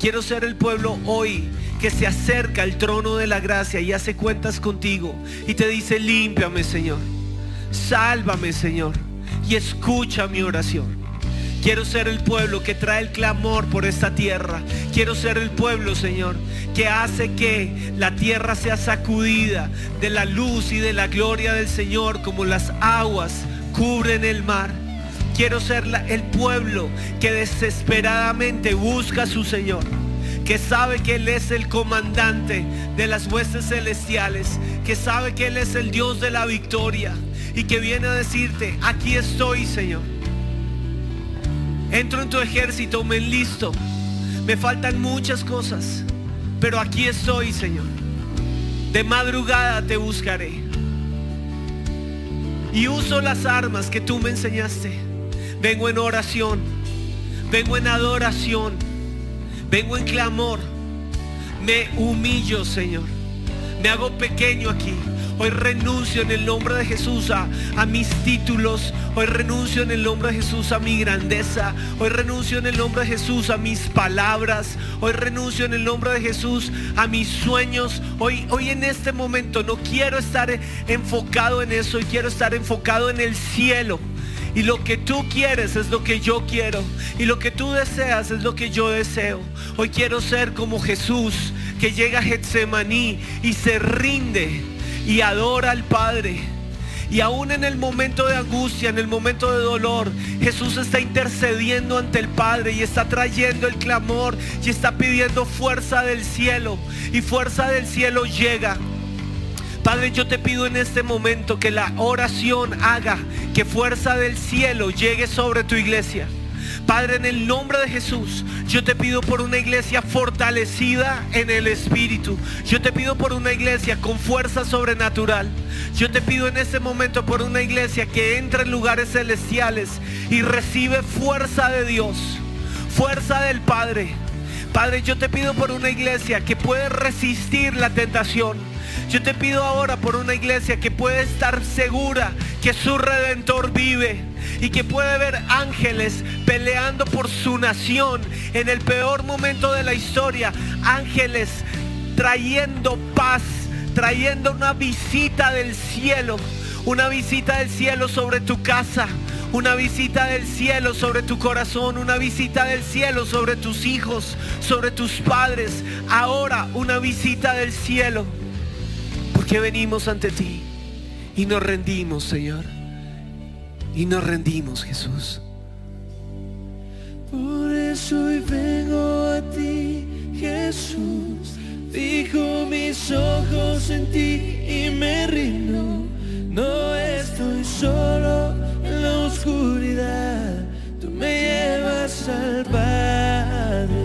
Quiero ser el pueblo hoy que se acerca al trono de la gracia y hace cuentas contigo y te dice, límpiame Señor, sálvame Señor y escucha mi oración. Quiero ser el pueblo que trae el clamor por esta tierra. Quiero ser el pueblo, Señor, que hace que la tierra sea sacudida de la luz y de la gloria del Señor como las aguas cubren el mar. Quiero ser el pueblo que desesperadamente busca a su Señor que sabe que Él es el comandante de las huestes celestiales, que sabe que Él es el Dios de la victoria y que viene a decirte, aquí estoy, Señor. Entro en tu ejército, me enlisto. Me faltan muchas cosas, pero aquí estoy, Señor. De madrugada te buscaré. Y uso las armas que tú me enseñaste. Vengo en oración. Vengo en adoración. Vengo en clamor. Me humillo, Señor. Me hago pequeño aquí. Hoy renuncio en el nombre de Jesús a, mis títulos. Hoy renuncio en el nombre de Jesús a mi grandeza. Hoy renuncio en el nombre de Jesús a mis palabras. Hoy renuncio en el nombre de Jesús a mis sueños. Hoy, hoy en este momento no quiero estar enfocado en eso. Y quiero estar enfocado en el cielo. Y lo que tú quieres es lo que yo quiero. Y lo que tú deseas es lo que yo deseo. Hoy quiero ser como Jesús que llega a Getsemaní y se rinde y adora al Padre. Y aún en el momento de angustia, en el momento de dolor, Jesús está intercediendo ante el Padre y está trayendo el clamor y está pidiendo fuerza del cielo. Y fuerza del cielo llega. Padre, yo te pido en este momento que la oración haga que fuerza del cielo llegue sobre tu iglesia. Padre, en el nombre de Jesús, yo te pido por una iglesia fortalecida en el Espíritu. Yo te pido por una iglesia con fuerza sobrenatural. Yo te pido en este momento por una iglesia que entre en lugares celestiales y recibe fuerza de Dios, fuerza del Padre. Padre, yo te pido por una iglesia que puede resistir la tentación. Yo te pido ahora por una iglesia que puede estar segura que su redentor vive y que puede ver ángeles peleando por su nación en el peor momento de la historia. Ángeles trayendo paz, trayendo una visita del cielo, una visita del cielo sobre tu casa. Una visita del cielo sobre tu corazón, una visita del cielo sobre tus hijos, sobre tus padres. Ahora una visita del cielo. Porque venimos ante ti y nos rendimos, Señor. Y nos rendimos, Jesús. Por eso hoy vengo a ti, Jesús. Fijo mis ojos en ti y me rindo. No estoy solo en la oscuridad. Tú me llevas al Padre.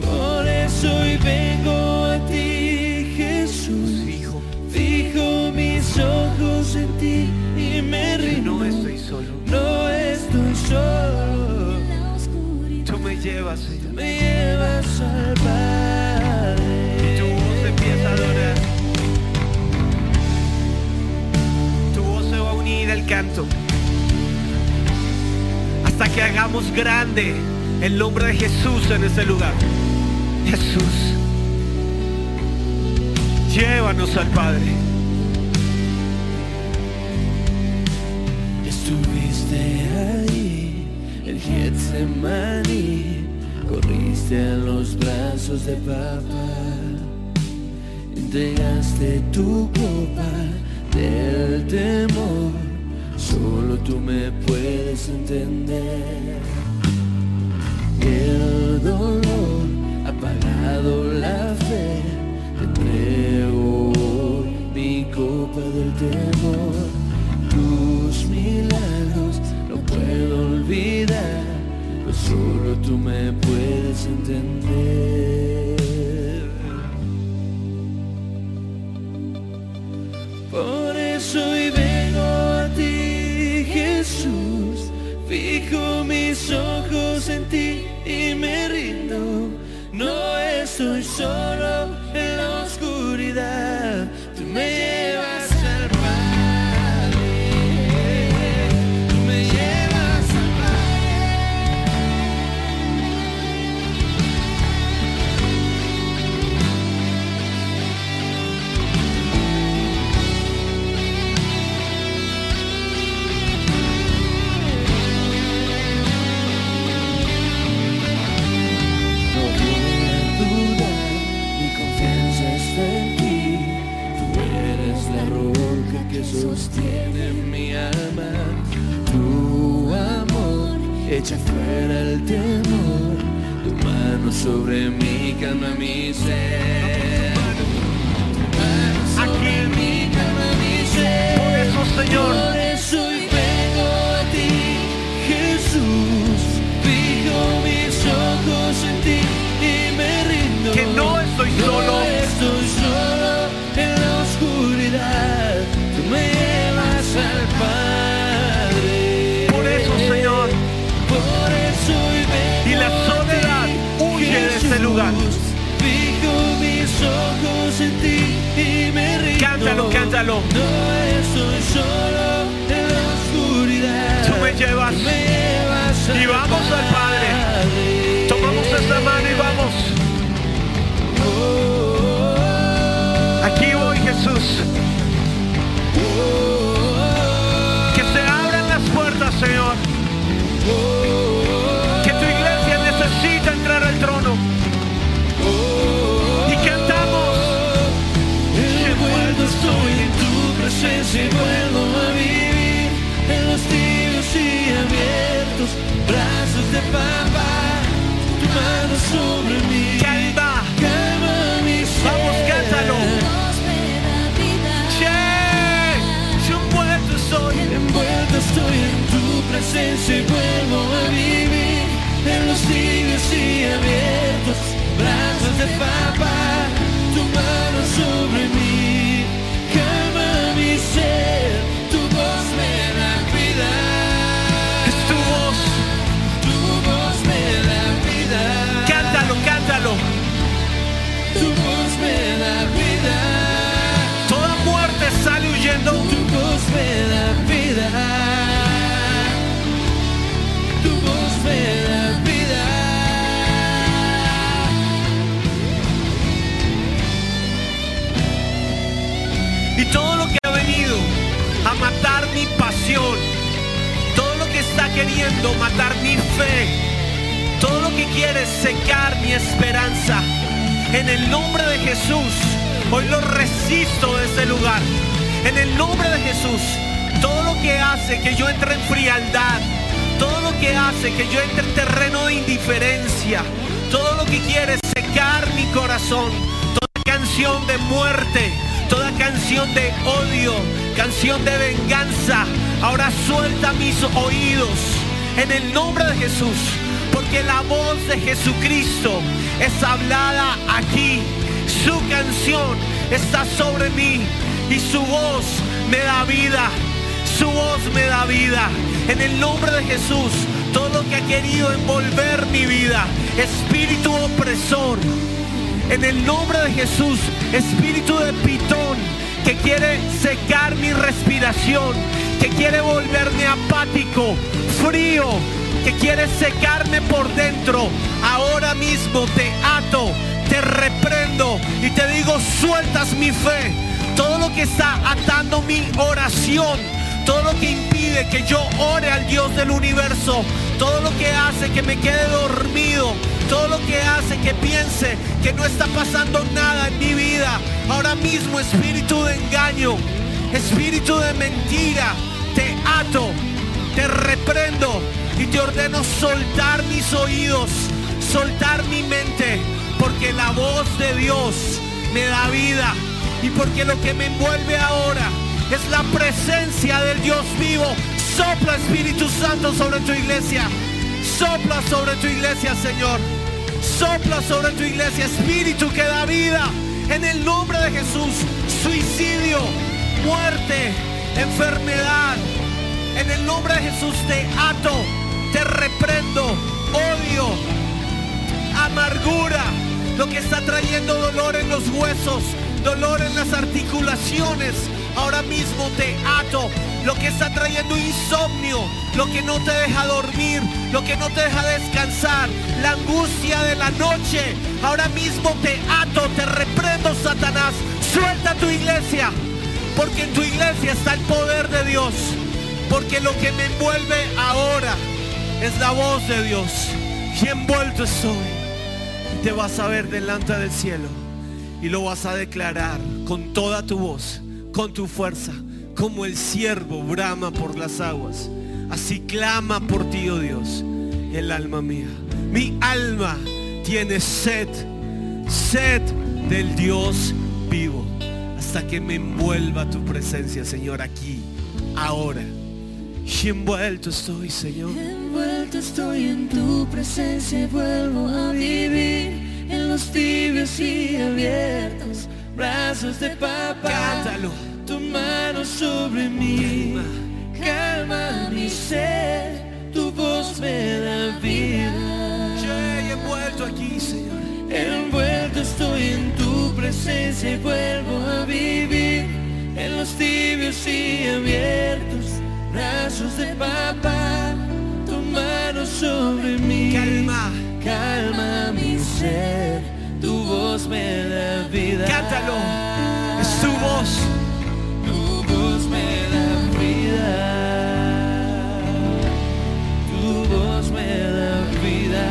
Por eso hoy vengo a ti, ojos en ti y me rindo. No estoy solo. No estoy solo. Tú me llevas, Señor. Me llevas al Padre. Y tu voz empieza a adorar. Tu voz se va a unir al canto. Hasta que hagamos grande el nombre de Jesús en este lugar. Jesús. Llévanos al Padre. Ahí, el Getsemaní, corriste a los brazos de papá, entregaste tu copa del temor, solo tú me puedes entender. El dolor ha apagado la fe, te entrego mi copa del temor. Tus milagros olvidar, pues solo tú me puedes entender. Por eso hoy vengo a ti, Jesús, fijo mis ojos en ti y me rindo. No estoy solo sostiene mi alma. Tu amor echa fuera el temor. Tu mano sobre mí calma mi ser. Tu mano sobre Aquí. mí calma mi ser. Por eso, Señor. No estoy solo en la oscuridad. Tú me llevas. Me llevas Y vamos al Padre. Presencia y vuelvo a vivir en los tibios y abiertos brazos de papá. En el nombre de Jesús, hoy lo resisto de este lugar. En el nombre de Jesús, todo lo que hace que yo entre en frialdad, todo lo que hace que yo entre en terreno de indiferencia, todo lo que quiere secar mi corazón, toda canción de muerte, toda canción de odio, canción de venganza, ahora suelta mis oídos en el nombre de Jesús, porque la voz de Jesucristo es hablada aquí, su canción está sobre mí y su voz me da vida, su voz me da vida. En el nombre de Jesús, todo lo que ha querido envolver mi vida, espíritu opresor, en el nombre de Jesús, espíritu de pitón que quiere secar mi respiración, que quiere volverme apático, frío, que quiere secarme por dentro, ahora mismo te ato, te reprendo y te digo, sueltas mi fe. Todo lo que está atando mi oración, todo lo que impide que yo ore al Dios del universo, todo lo que hace que me quede dormido, todo lo que hace que piense que no está pasando nada en mi vida. Ahora mismo espíritu de engaño, espíritu de mentira, te ato, te reprendo y te ordeno soltar mis oídos, soltar mi mente, porque la voz de Dios me da vida y porque lo que me envuelve ahora es la presencia del Dios vivo. Sopla Espíritu Santo sobre tu iglesia. Sopla sobre tu iglesia, Señor. Sopla sobre tu iglesia, Espíritu que da vida. En el nombre de Jesús, suicidio, muerte, enfermedad. En el nombre de Jesús te ato, te reprendo, odio, amargura, lo que está trayendo dolor en los huesos, dolor en las articulaciones. Ahora mismo te ato lo que está trayendo insomnio, lo que no te deja dormir, lo que no te deja descansar, la angustia de la noche. Ahora mismo te ato, te reprendo, Satanás. Suelta tu iglesia, porque en tu iglesia está el poder de Dios. Porque lo que me envuelve ahora es la voz de Dios. Y envuelto estoy. Te vas a ver delante del cielo. Y lo vas a declarar con toda tu voz, con tu fuerza, Como el siervo brama por las aguas. Así clama por ti, oh Dios, el alma mía. Mi alma tiene sed, sed del Dios vivo. Hasta que me envuelva tu presencia, Señor, aquí, ahora. Y envuelto estoy, Señor. Estoy en tu presencia y vuelvo a vivir en los tibios y abiertos brazos de papá. Cántalo. Tu mano sobre mí, calma mi ser, tu voz me da vida. Yo he envuelto aquí, Señor. Envuelto estoy en tu presencia y vuelvo a vivir en los tibios y abiertos brazos de papá. Sobre mí, Calma. calma mi ser, tu voz me da vida. Cántalo. Es tu voz. Tu voz me da vida. Tu voz me da vida.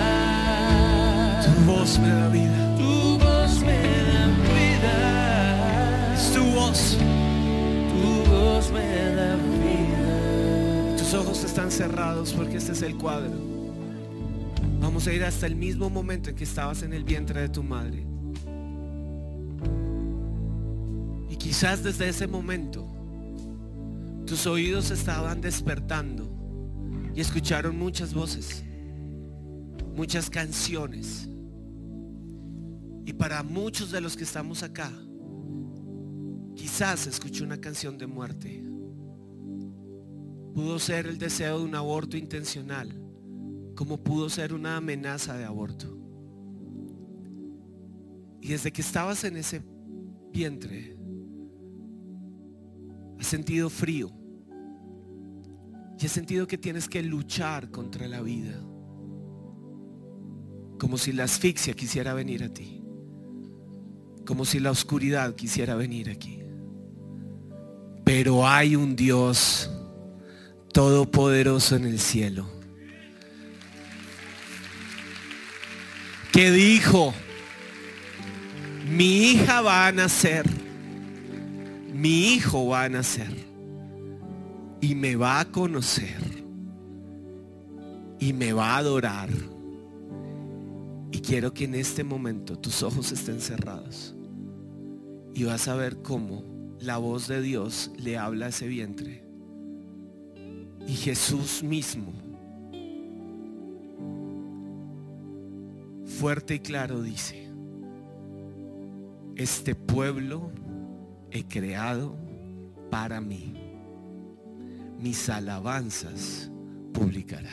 Tu voz me da vida. Tu voz me da vida. Es tu voz. Tu voz me da vida. Tus ojos están cerrados porque este es el cuadro. A ir hasta el mismo momento en que estabas en el vientre de tu madre. Y quizás desde ese momento tus oídos estaban despertando y escucharon muchas voces, muchas canciones. Y para muchos de los que estamos acá, quizás escuchó una canción de muerte. Pudo ser el deseo de un aborto intencional, como pudo ser una amenaza de aborto. Y desde que estabas en ese vientre, has sentido frío. Y has sentido que tienes que luchar contra la vida. Como si la asfixia quisiera venir a ti. Como si la oscuridad quisiera venir aquí. Pero hay un Dios todopoderoso en el cielo. Que dijo, mi hija va a nacer, mi hijo va a nacer y me va a conocer y me va a adorar. Y quiero que en este momento tus ojos estén cerrados y vas a ver cómo la voz de Dios le habla a ese vientre. Y Jesús mismo, fuerte y claro, dice, este pueblo he creado para mí. Mis alabanzas publicará.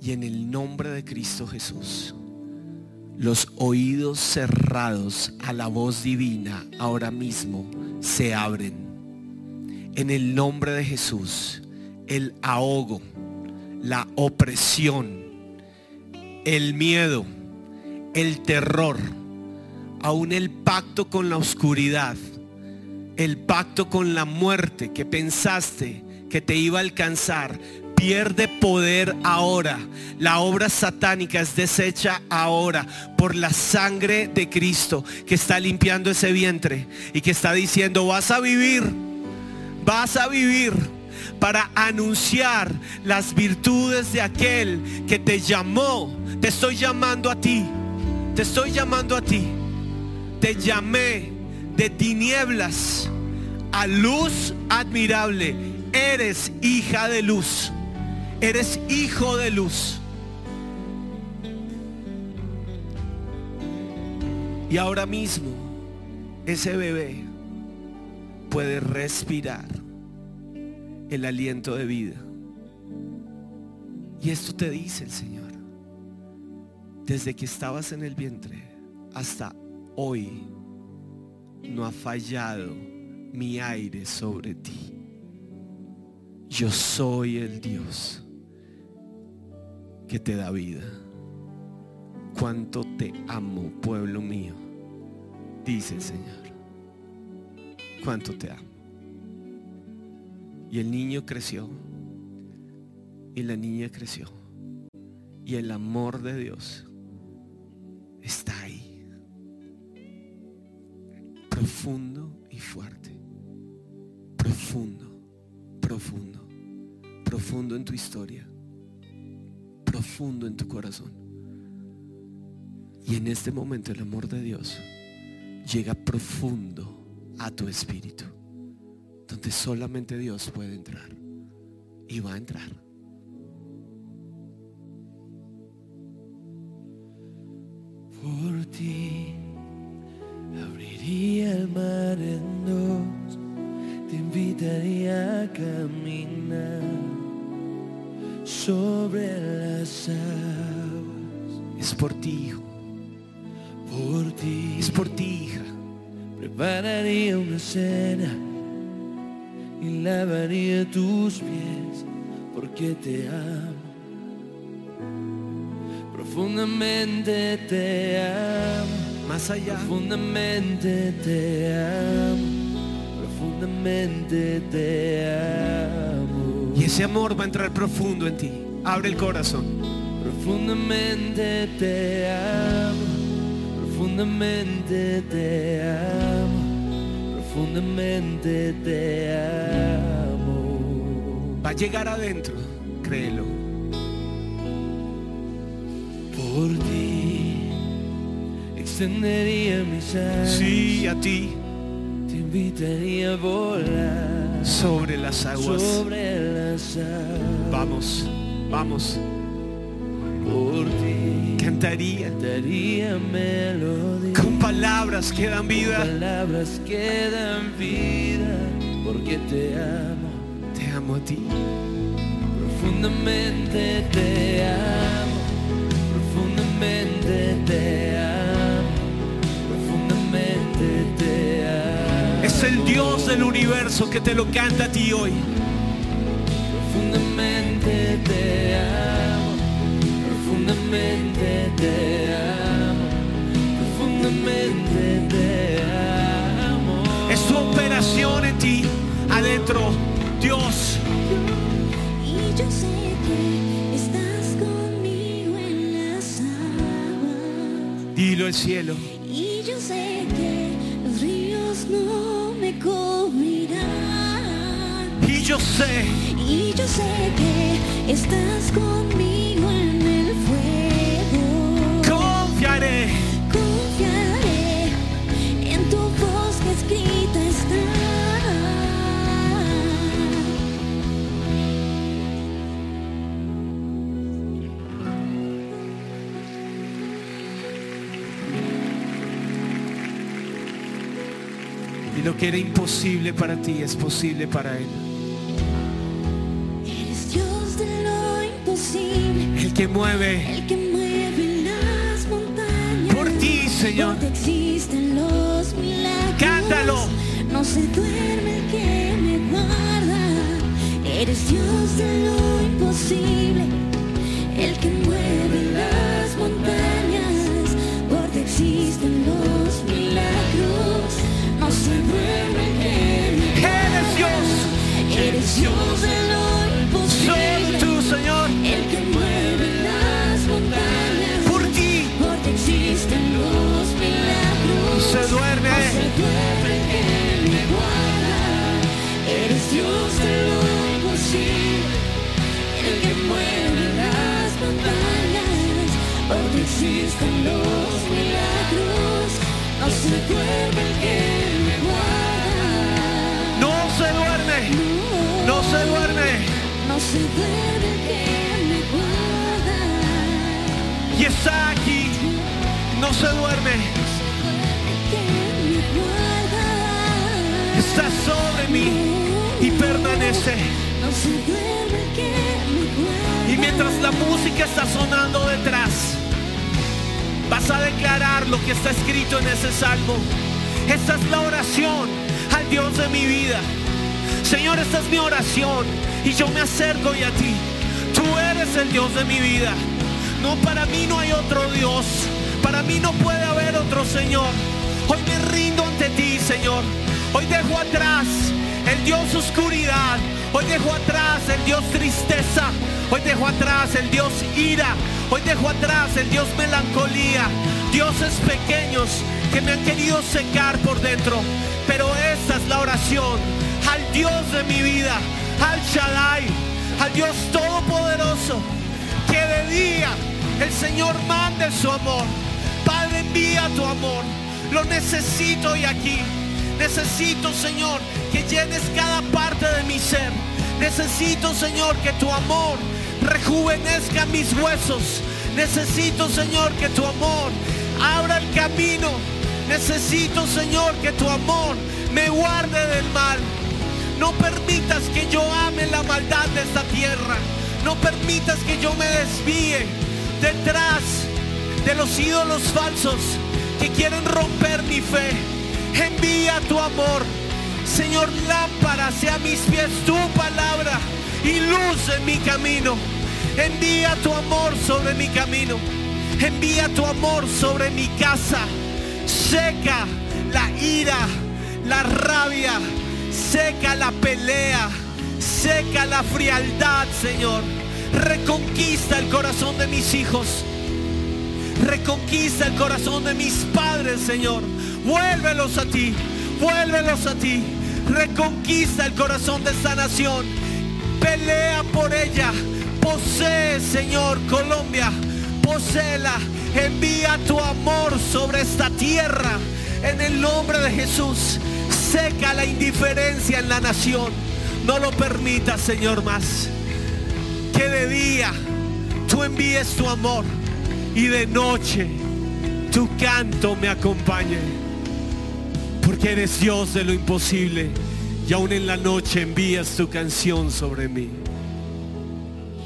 Y en el nombre de Cristo Jesús, los oídos cerrados a la voz divina ahora mismo se abren. En el nombre de Jesús, el ahogo, la opresión, el miedo, el terror, aún el pacto con la oscuridad, el pacto con la muerte que pensaste que te iba a alcanzar, pierde poder ahora. La obra satánica es deshecha ahora por la sangre de Cristo que está limpiando ese vientre y que está diciendo, vas a vivir, vas a vivir para anunciar las virtudes de aquel que te llamó. Te estoy llamando a ti, te estoy llamando a ti. Te llamé de tinieblas a luz admirable. Eres hija de luz. Eres hijo de luz. Y ahora mismo ese bebé puede respirar el aliento de vida. Y esto te dice el Señor. Desde que estabas en el vientre hasta hoy no ha fallado mi aire sobre ti. Yo soy el Dios que te da vida. Cuánto te amo, pueblo mío, dice el Señor. Cuánto te amo. Y el niño creció. Y la niña creció. Y el amor de Dios está ahí. Profundo y fuerte. profundo, profundo, profundo en tu historia, profundo en tu corazón. Y en este momento el amor de Dios llega profundo a tu espíritu, donde solamente Dios puede entrar y va a entrar. Por ti abriría el mar en dos, te invitaría a caminar sobre las aguas. Es por ti, hijo. Por ti Es por ti, hija. prepararía una cena y lavaría tus pies porque te amo. Profundamente te amo. Más allá. Profundamente te amo, profundamente te amo. Y ese amor va a entrar profundo en ti. Abre el corazón. Profundamente te amo, profundamente te amo, profundamente te amo. Va a llegar adentro. Créelo. Por ti extendería mis alas, Sí, a ti. te invitaría a volar Sobre las aguas. sobre las aguas. Vamos, vamos. Por ti Cantaría cantaría melodía. Palabras que dan vida. Palabras que dan vida porque te amo. Te amo a ti. Profundamente te amo. Profundamente te amo. Profundamente te amo. Es el Dios del universo que te lo canta a ti hoy. Profundamente te amo. Profundamente te amo. Profundamente te amo. Es su operación en ti. Adentro. Dios. Y yo sé que estás conmigo en las aguas. Dilo el cielo. Y yo sé que los ríos no me cubrirán. Y yo sé. Y yo sé que estás conmigo en que era imposible para ti es posible para Él. Eres Dios de lo imposible. El que mueve El que mueve las montañas. por ti, Señor. Porque existen los milagros. Cántalo. No se duerme el que me guarda. Eres Dios de lo imposible. El que mueve las montañas. Eres Dios de lo imposible. Solo tú, Señor. El que mueve las montañas. Por ti. Porque existen los milagros. Se duerme. No se duerme el que me guarda. Eres Dios de lo imposible. El que mueve las montañas. Porque existen los milagros. No se duerme el que duerme. No se duerme. No se duerme que me guarda. Y está aquí. No se duerme. Está sobre mí y permanece. Y mientras la música está sonando detrás, vas a declarar lo que está escrito en ese salmo. Esta es la oración al Dios de mi vida. Señor, esta es mi oración y yo me acerco hoy a ti. Tú eres el Dios de mi vida. No, para mí no hay otro Dios. Para mí no puede haber otro Señor. Hoy me rindo ante ti, Señor. Hoy dejo atrás el Dios oscuridad. Hoy dejo atrás el Dios tristeza. Hoy dejo atrás el Dios ira. Hoy dejo atrás el Dios melancolía. Dioses pequeños que me han querido secar por dentro. Pero esta es la oración Dios de mi vida, al Shaddai, al Dios Todopoderoso, que de día el Señor mande su amor. Padre, envía tu amor. Lo necesito hoy aquí. Necesito, Señor, que llenes cada parte de mi ser. Necesito, Señor, que tu amor rejuvenezca mis huesos. Necesito, Señor, que tu amor abra el camino. Necesito, Señor, que tu amor me guarde del mal. No permitas que yo ame la maldad de esta tierra. No permitas que yo me desvíe detrás de los ídolos falsos que quieren romper mi fe. Envía tu amor. Señor, lámpara sea mis pies tu palabra y luz en mi camino. Envía tu amor sobre mi camino. Envía tu amor sobre mi casa. Seca la ira, la rabia. Seca la pelea. Seca la frialdad, Señor. Reconquista el corazón de mis hijos. Reconquista el corazón de mis padres, Señor. Vuélvelos a ti. Vuélvelos a ti. Reconquista el corazón de esta nación. Pelea por ella. Posee, Señor, Colombia. Poseela. Envía tu amor sobre esta tierra. En el nombre de Jesús. Seca la indiferencia en la nación. No lo permitas, Señor, más. Que de día tú envíes tu amor y de noche tu canto me acompañe. Porque eres Dios de lo imposible y aún en la noche envías tu canción sobre mí.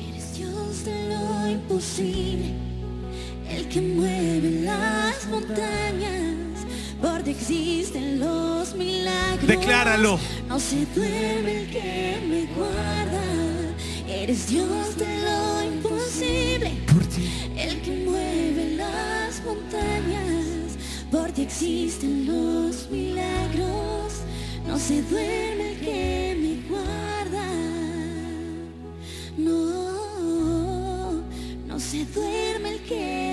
Eres Dios de lo imposible, el que mueve las montañas, por ti existen los milagros. Decláralo. No se duerme el que me guarda. Eres Dios de lo imposible, Por ti. el que mueve las montañas. Por ti existen los milagros. No se duerme el que me guarda. No, no se duerme el que me guarda.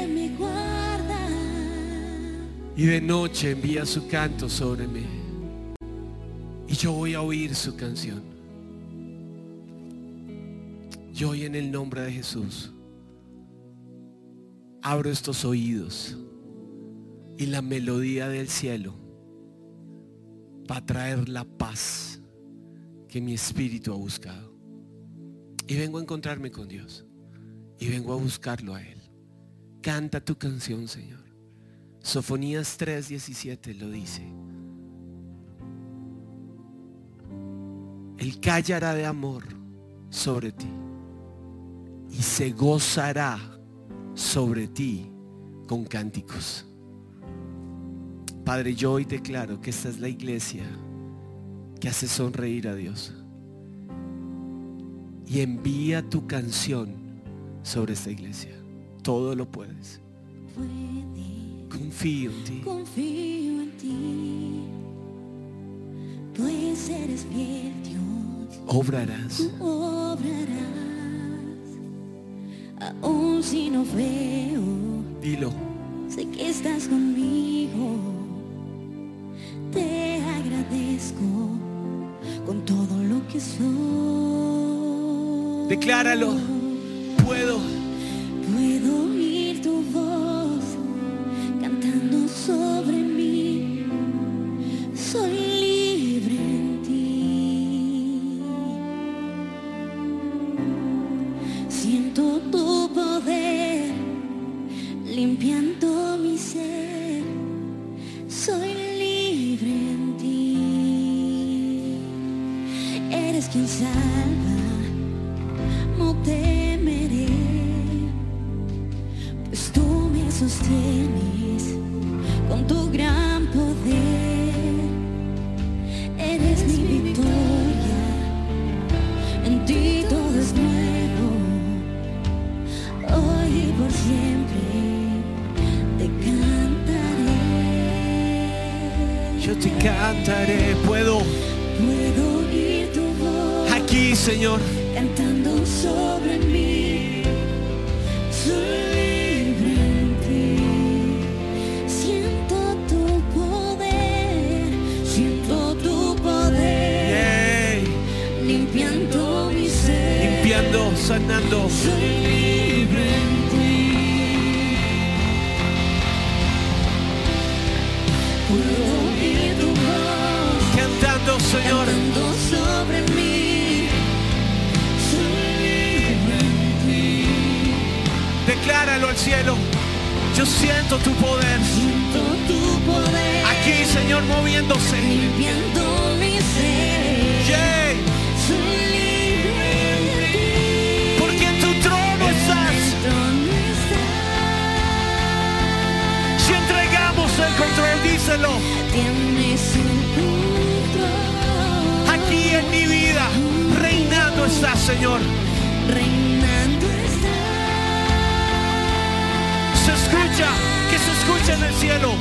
Y de noche envía su canto sobre mí. Y yo voy a oír su canción. Yo hoy en el nombre de Jesús abro estos oídos y la melodía del cielo va a traer la paz que mi espíritu ha buscado. Y vengo a encontrarme con Dios. Y vengo a buscarlo a Él. Canta tu canción, Señor. Sofonías 3:17 lo dice. Él callará de amor sobre ti y se gozará sobre ti con cánticos. Padre, yo hoy declaro que esta es la iglesia que hace sonreír a Dios. Y envía tu canción sobre esta iglesia. Todo lo puedes. Confío en ti. confío en ti. Pues eres fiel, Dios. Obrarás. Tú obrarás. Aún si no veo, Dilo. sé que estás conmigo. Te agradezco con todo lo que soy. Decláralo. Puedo sostienes con tu gran poder. Eres mi victoria, en ti todo es nuevo, hoy y por siempre te cantaré. Yo te cantaré. Puedo. Puedo oír tu voz Aquí, Señor. cantando sobre mí. Sanando. Soy libre en ti. Puedo oír tu voz Cantando, Señor. cantando sobre mí. Soy libre en ti. Decláralo al cielo. Yo siento tu poder. Siento tu poder. Aquí, Señor, moviéndose. Limpiando mi ser. Yay. Soy control, díselo. Aquí en mi vida, reinando estás, Señor. Reinando estás. Se escucha, que se escucha en el cielo.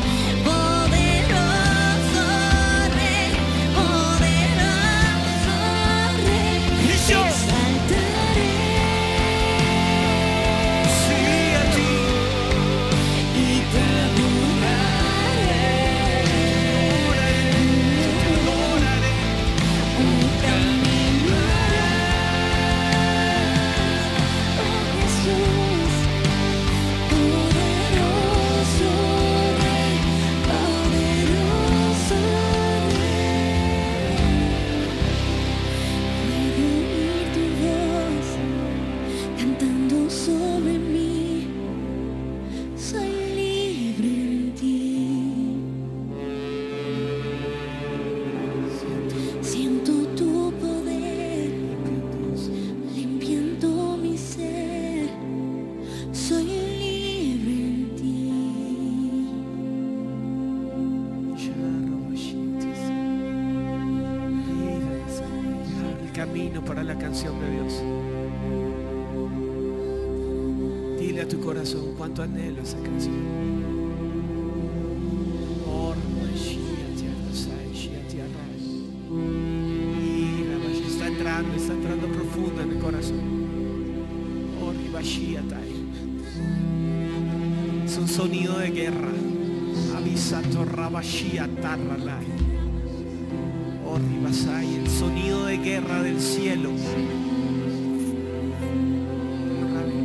Oh, el sonido de guerra del cielo.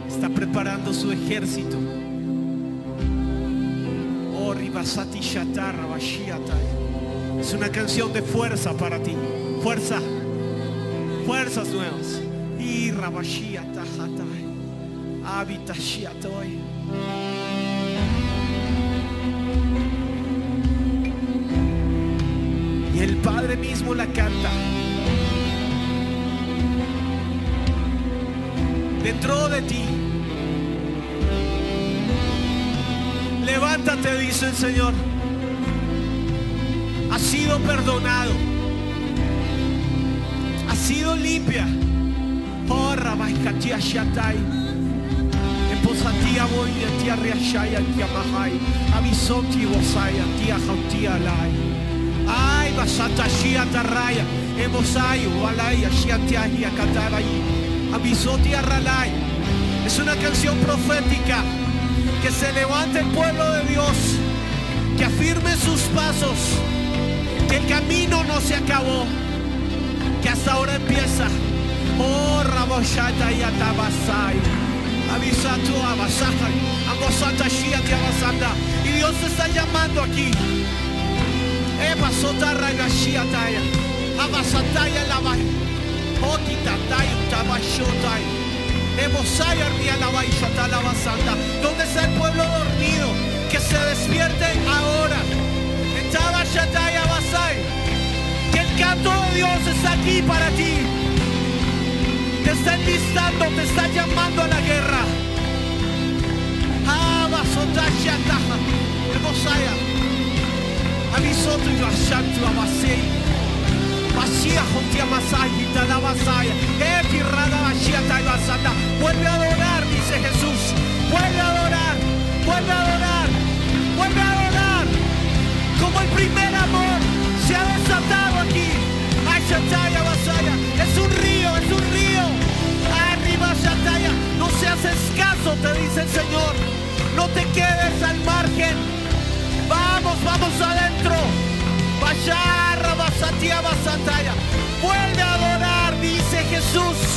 Está preparando su ejército. Oh, Ribasati Shatar Rabashiatai. Es una canción de fuerza para ti. Fuerza. Fuerzas nuevas. Y Rabashiatahatai. Habitashiatoi. Y el Padre mismo la canta. Dentro de ti. Levántate, dice el Señor. Has sido perdonado. Has sido limpia. Oh, Rabaikatia Shatai. Eposatia voy a tia riashaya tia mahai. Avisoti vosaya tia jautia lai. Ay, basata shia tarraya. Emosayo, walaya shia tia hia katarai. Avisoti arralai. Es una canción profética que se levante el pueblo de Dios, que afirme sus pasos, que el camino no se acabó, que hasta ahora empieza. Oh, Raboshata y Atabasai. Avisa tu Abasai. Amosata Shia Abasanda. Y Dios te está llamando aquí. Eva Sota Ragashia Taya. Abasataya Labai. Otita Tayo Tabashotai. Emosaya Ria Labai Shata Labasanda. ¿Dónde está el pueblo dormido? Que se despierte ahora. Tabashataya Basai. Que el canto de Dios está aquí para ti. Te está enlistando, te está llamando a la guerra. Abasotashataha. Emosaya. Avisotu Yashantu Abasei. Mashiach Jotia Masai, Talabasaya. Epi Rada Mashiach Taibasanda. Vuelve a adorar, dice Jesús. Vuelve a adorar, vuelve a adorar, vuelve a adorar. Como el primer amor se ha desatado aquí. Ay, Shataya Basaya. Es un río, es un río. Arriba Shataya. No seas escaso, te dice el Señor. No te quedes al margen. Vamos, vamos Basatia Basataya. Vuelve a adorar, dice Jesús.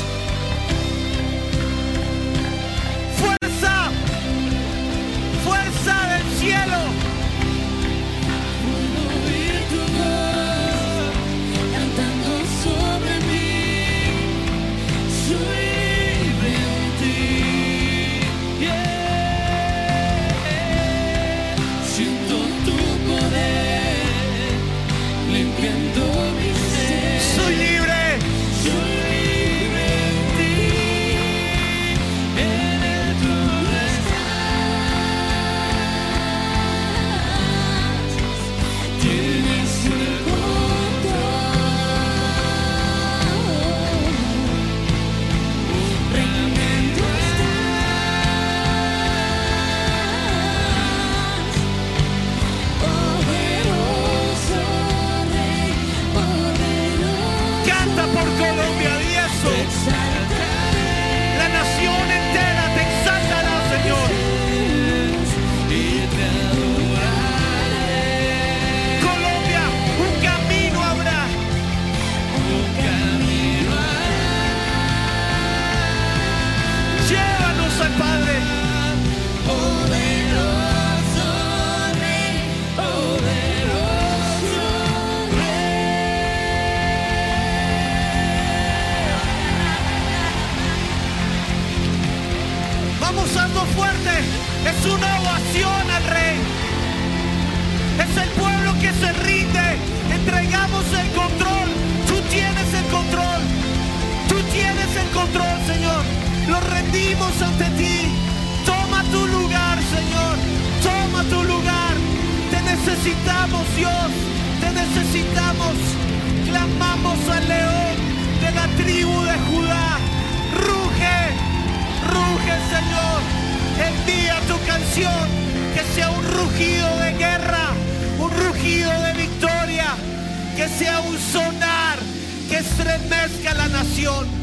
Ovación al rey. Es el pueblo que se rinde. Entregamos el control. Tú tienes el control. Tú tienes el control, Señor. Lo rendimos ante ti. Toma tu lugar, Señor. Toma tu lugar. Te necesitamos, Dios. Te necesitamos. Clamamos al león de la tribu de Judá. Ruge, ruge, Señor. Envía tu canción. Que sea un rugido de guerra. Un rugido de victoria. Que sea un sonar que estremezca la nación.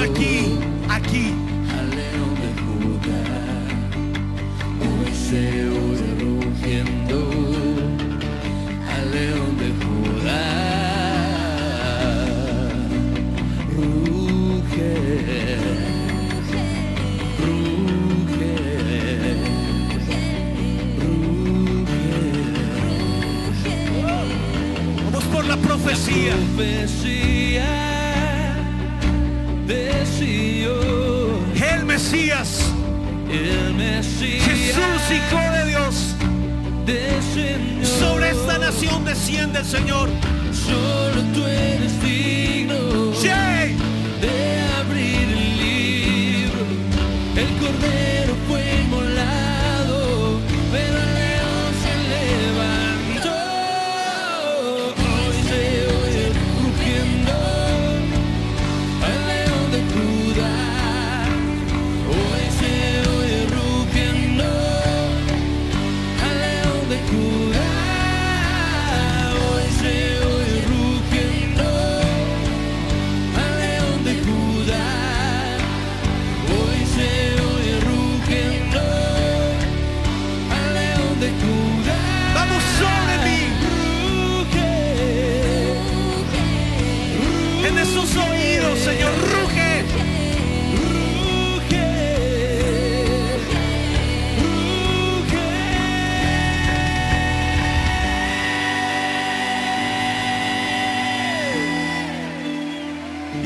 Aquí, aquí. al león de Judá. Oye rugiendo al león de Judá. Ruge, ruge, ruge. Vamos por la profecía. Profecía Jesús, Hijo de Dios. Sobre esta nación desciende el Señor. Solo tú eres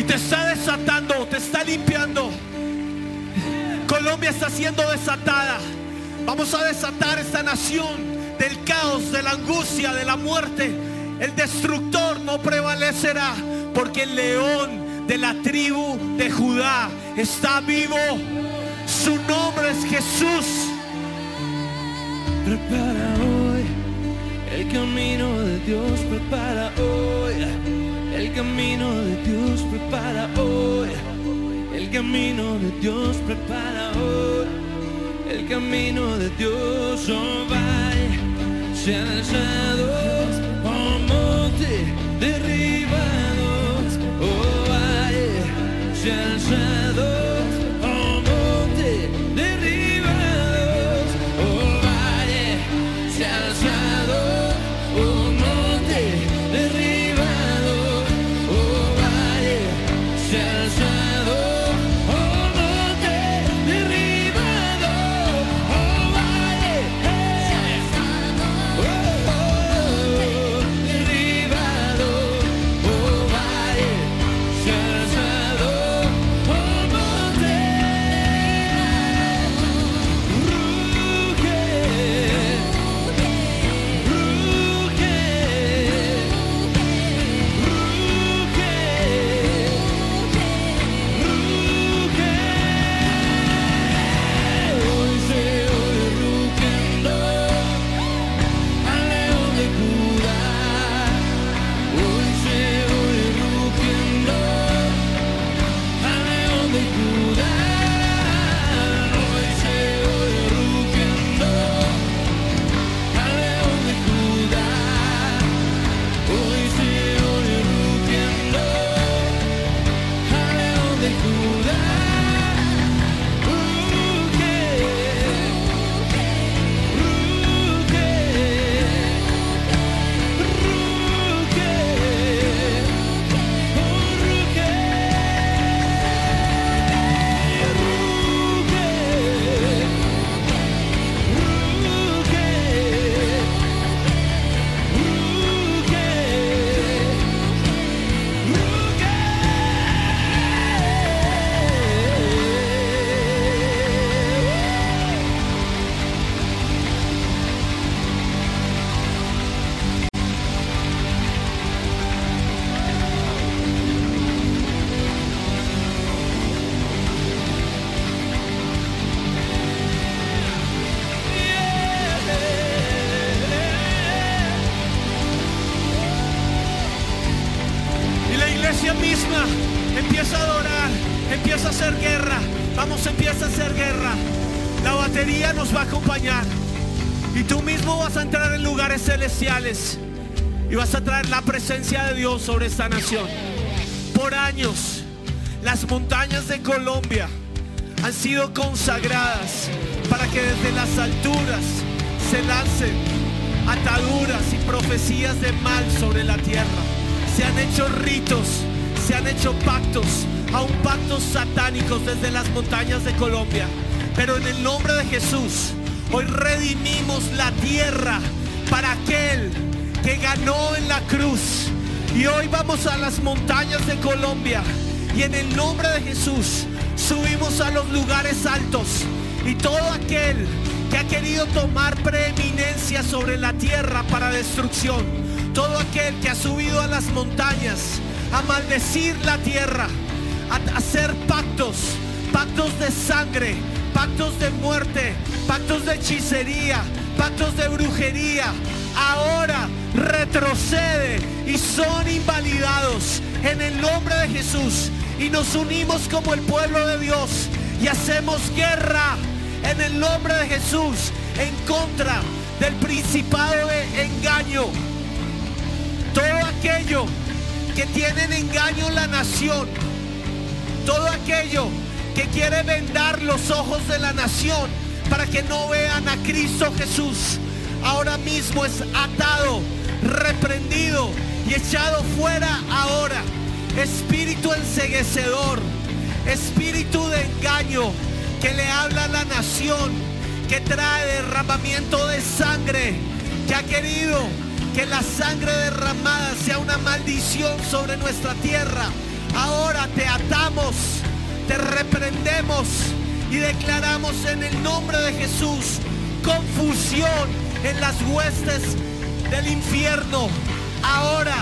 Y te está desatando, te está limpiando. Colombia está siendo desatada. Vamos a desatar esta nación del caos, de la angustia, de la muerte. El destructor no prevalecerá porque el león de la tribu de Judá está vivo. Su nombre es Jesús. Prepara hoy el camino de Dios, prepara hoy el camino de Dios, prepara hoy. El camino de Dios, prepara hoy. El camino de Dios, oh vaya, sean alzados, oh monte derribados, oh vaya, sean alzados, oh de Dios sobre esta nación. Por años, las montañas de Colombia han sido consagradas para que desde las alturas se lancen ataduras y profecías de mal sobre la tierra. Se han hecho ritos, se han hecho pactos, aún pactos satánicos desde las montañas de Colombia. Pero en el nombre de Jesús, hoy redimimos la tierra para aquel ganó en la cruz. Y hoy vamos a las montañas de Colombia. Y en el nombre de Jesús subimos a los lugares altos. Y todo aquel que ha querido tomar preeminencia sobre la tierra para destrucción, todo aquel que ha subido a las montañas a maldecir la tierra, a hacer pactos, pactos de sangre, pactos de muerte, pactos de hechicería, pactos de brujería, ahora retrocede y son invalidados en el nombre de Jesús y nos unimos como el pueblo de Dios y hacemos guerra en el nombre de Jesús en contra del principado de engaño. Todo aquello que tiene en engaño la nación, todo aquello que quiere vendar los ojos de la nación para que no vean a Cristo Jesús, ahora mismo es atado, reprendido y echado fuera ahora. Espíritu enseguecedor, espíritu de engaño que le habla a la nación, que trae derramamiento de sangre, que ha querido que la sangre derramada sea una maldición sobre nuestra tierra. Ahora te atamos, te reprendemos y declaramos en el nombre de Jesús confusión en las huestes del infierno. Ahora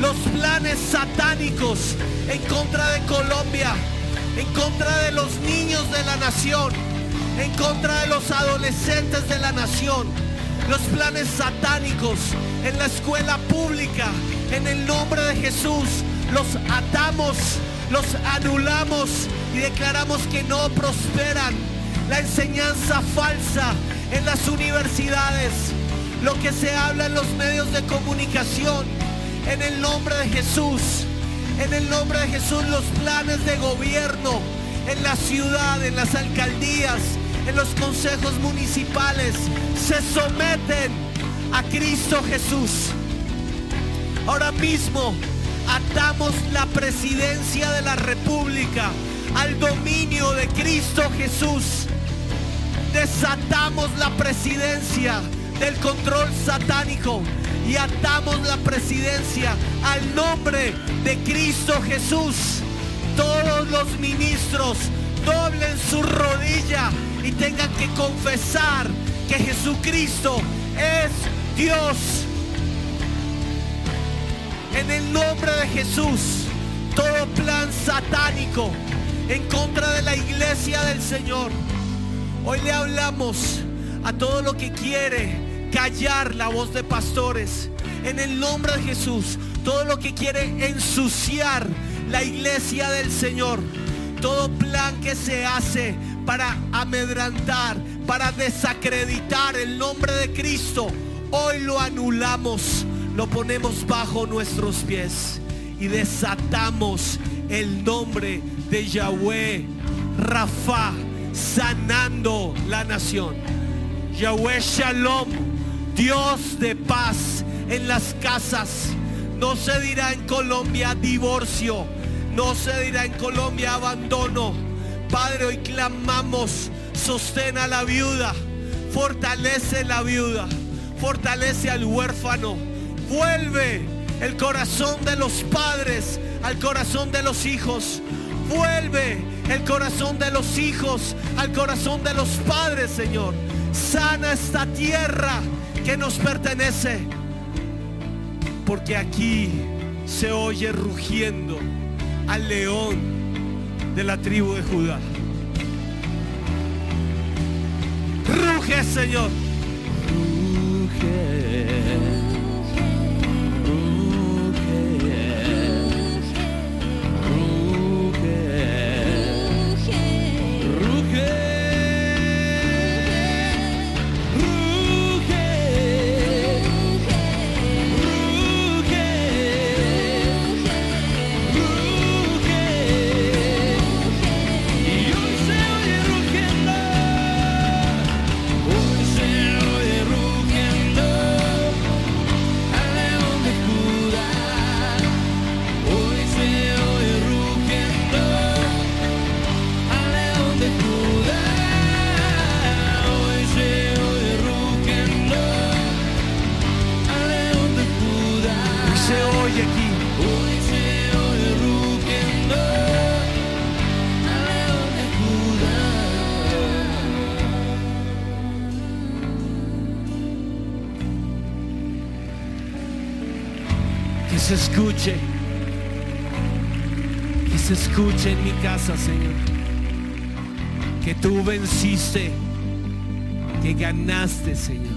los planes satánicos en contra de Colombia, en contra de los niños de la nación, en contra de los adolescentes de la nación, los planes satánicos en la escuela pública, en el nombre de Jesús, los atamos, los anulamos y declaramos que no prosperan. La enseñanza falsa en las universidades, lo que se habla en los medios de comunicación, en el nombre de Jesús, en el nombre de Jesús los planes de gobierno en la ciudad, en las alcaldías, en los consejos municipales, se someten a Cristo Jesús. Ahora mismo atamos la presidencia de la República al dominio de Cristo Jesús. Desatamos la presidencia del control satánico y atamos la presidencia al nombre de Cristo Jesús. Todos los ministros doblen su rodilla y tengan que confesar que Jesucristo es Dios. En el nombre de Jesús, todo plan satánico en contra de la iglesia del Señor. Hoy le hablamos a todo lo que quiere callar la voz de pastores. En el nombre de Jesús, todo lo que quiere ensuciar la iglesia del Señor. Todo plan que se hace para amedrantar, para desacreditar el nombre de Cristo, hoy lo anulamos, lo ponemos bajo nuestros pies y desatamos el nombre de Yahweh, Rafa, sanando la nación. Yahweh Shalom, Dios de paz en las casas. No se dirá en Colombia divorcio, no se dirá en Colombia abandono. Padre, hoy clamamos, sostén a la viuda, fortalece la viuda, fortalece al huérfano, vuelve el corazón de los padres al corazón de los hijos, vuelve el corazón de los hijos al corazón de los padres, Señor. Sana esta tierra que nos pertenece, porque aquí se oye rugiendo al león de la tribu de Judá. Ruge, Señor. Se escuche. Que se escuche en mi casa, Señor. Que tú venciste. Que ganaste, Señor.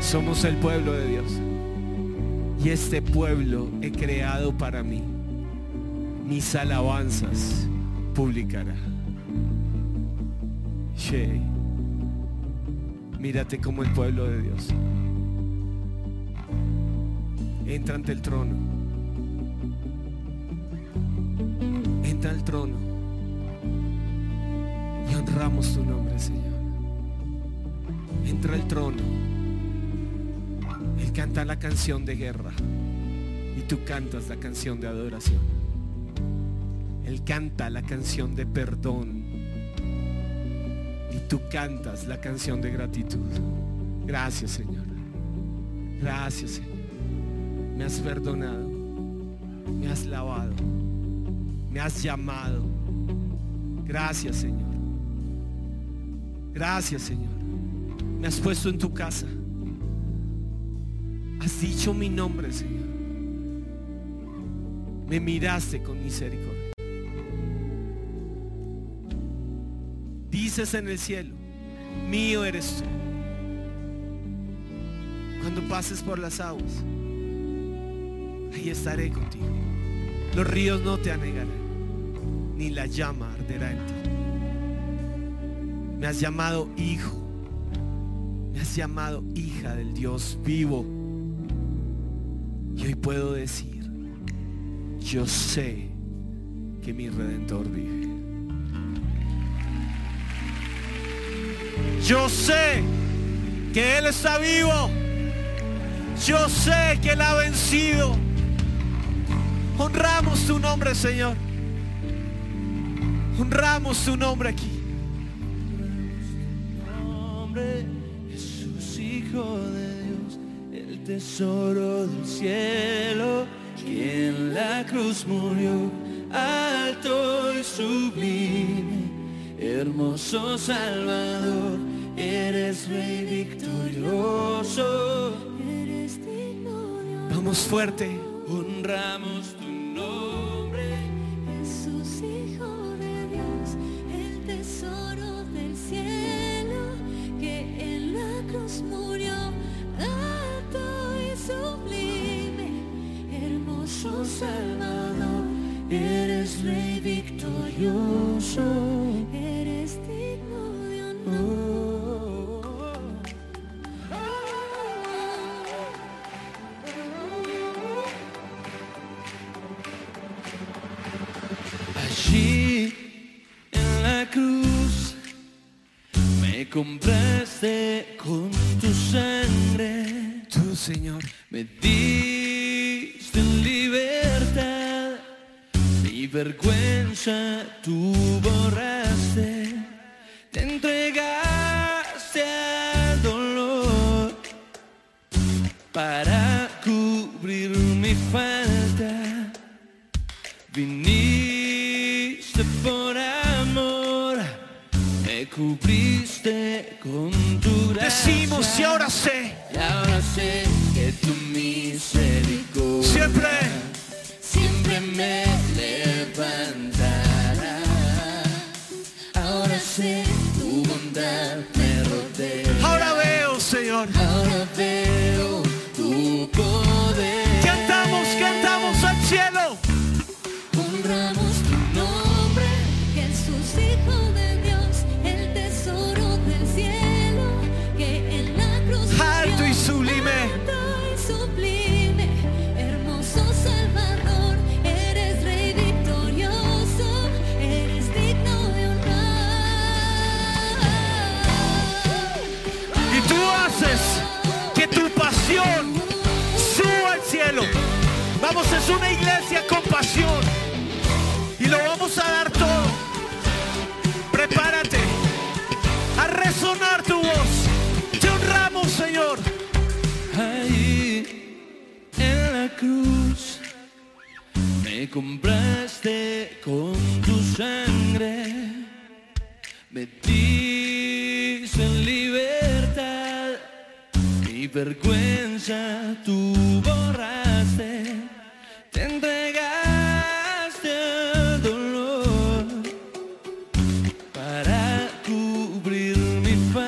Somos el pueblo de Dios. Y este pueblo he creado para mí. Mis alabanzas publicará. Mírate como el pueblo de Dios. Entra ante el trono. Entra al trono. Y honramos tu nombre, Señor. Entra al trono. Él canta la canción de guerra. Y tú cantas la canción de adoración. Él canta la canción de perdón. Y tú cantas la canción de gratitud. Gracias, Señor. Gracias, Señor. Me has perdonado. Me has lavado. Me has llamado. Gracias, Señor. Gracias, Señor. Me has puesto en tu casa. Has dicho mi nombre, Señor. Me miraste con misericordia. Dices en el cielo, mío eres tú. Cuando pases por las aguas, ahí estaré contigo. Los ríos no te anegarán, ni la llama arderá en ti. Me has llamado hijo, me has llamado hija del Dios vivo. Y hoy puedo decir, yo sé que mi redentor vive. Yo sé que Él está vivo. Yo sé que Él ha vencido. Honramos tu nombre, Señor. Honramos tu nombre aquí. nombre, Jesús, Hijo de Dios, el tesoro del cielo, que en la cruz murió, alto y sublime, hermoso Salvador, eres Rey victorioso, Eres digno Vamos fuerte. honramos eres digno de honor. Allí en la cruz me compraste con tu sangre, Tú, Señor. me diste vergüenza tú borraste, cubrir mi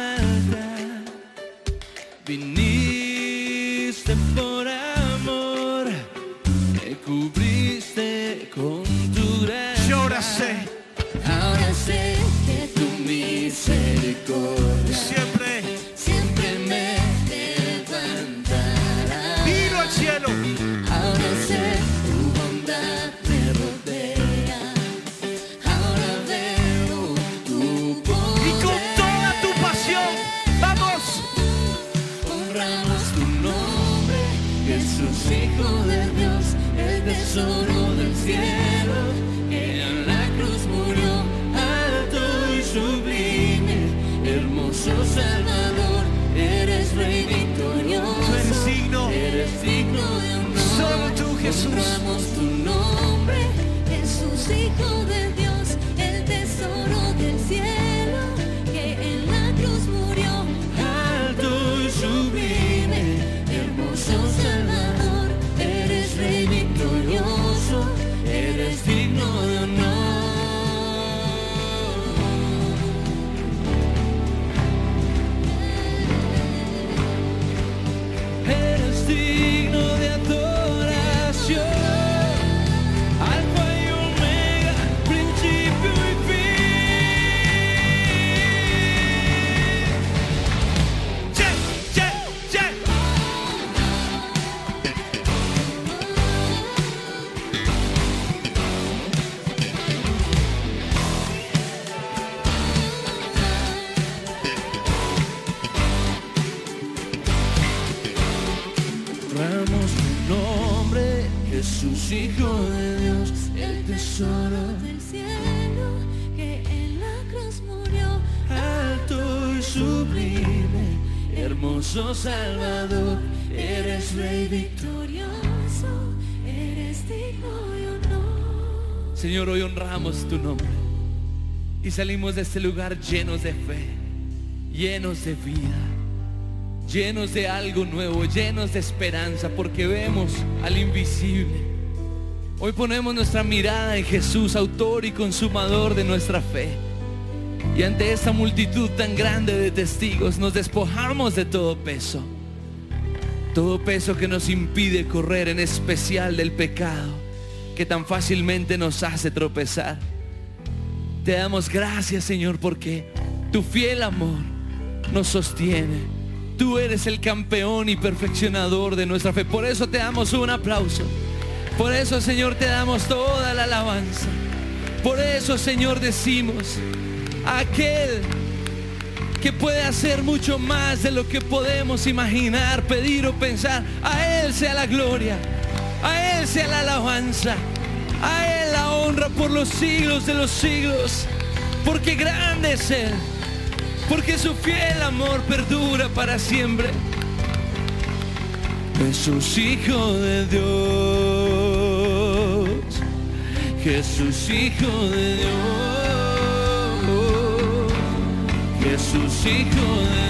Jesús, Hijo de Dios, el tesoro del cielo, que en la cruz murió alto y sublime, hermoso Salvador, eres Rey victorioso. eres digno de honor. Señor, hoy honramos tu nombre y salimos de este lugar llenos de fe, llenos de vida, llenos de algo nuevo, llenos de esperanza, porque vemos al invisible. Hoy ponemos nuestra mirada en Jesús, autor y consumador de nuestra fe. Y ante esta multitud tan grande de testigos nos despojamos de todo peso. Todo peso que nos impide correr, en especial del pecado, que tan fácilmente nos hace tropezar. Te damos gracias, Señor, porque tu fiel amor nos sostiene. Tú eres el campeón y perfeccionador de nuestra fe. Por eso te damos un aplauso. Por eso, Señor, te damos toda la alabanza. Por eso, Señor, decimos, aquel que puede hacer mucho más de lo que podemos imaginar, pedir o pensar, a Él sea la gloria, a Él sea la alabanza, a Él la honra por los siglos de los siglos, porque grande es Él, porque su fiel amor perdura para siempre. Jesús Hijo de Dios, Jesús Hijo de Dios, Jesús Hijo de Dios,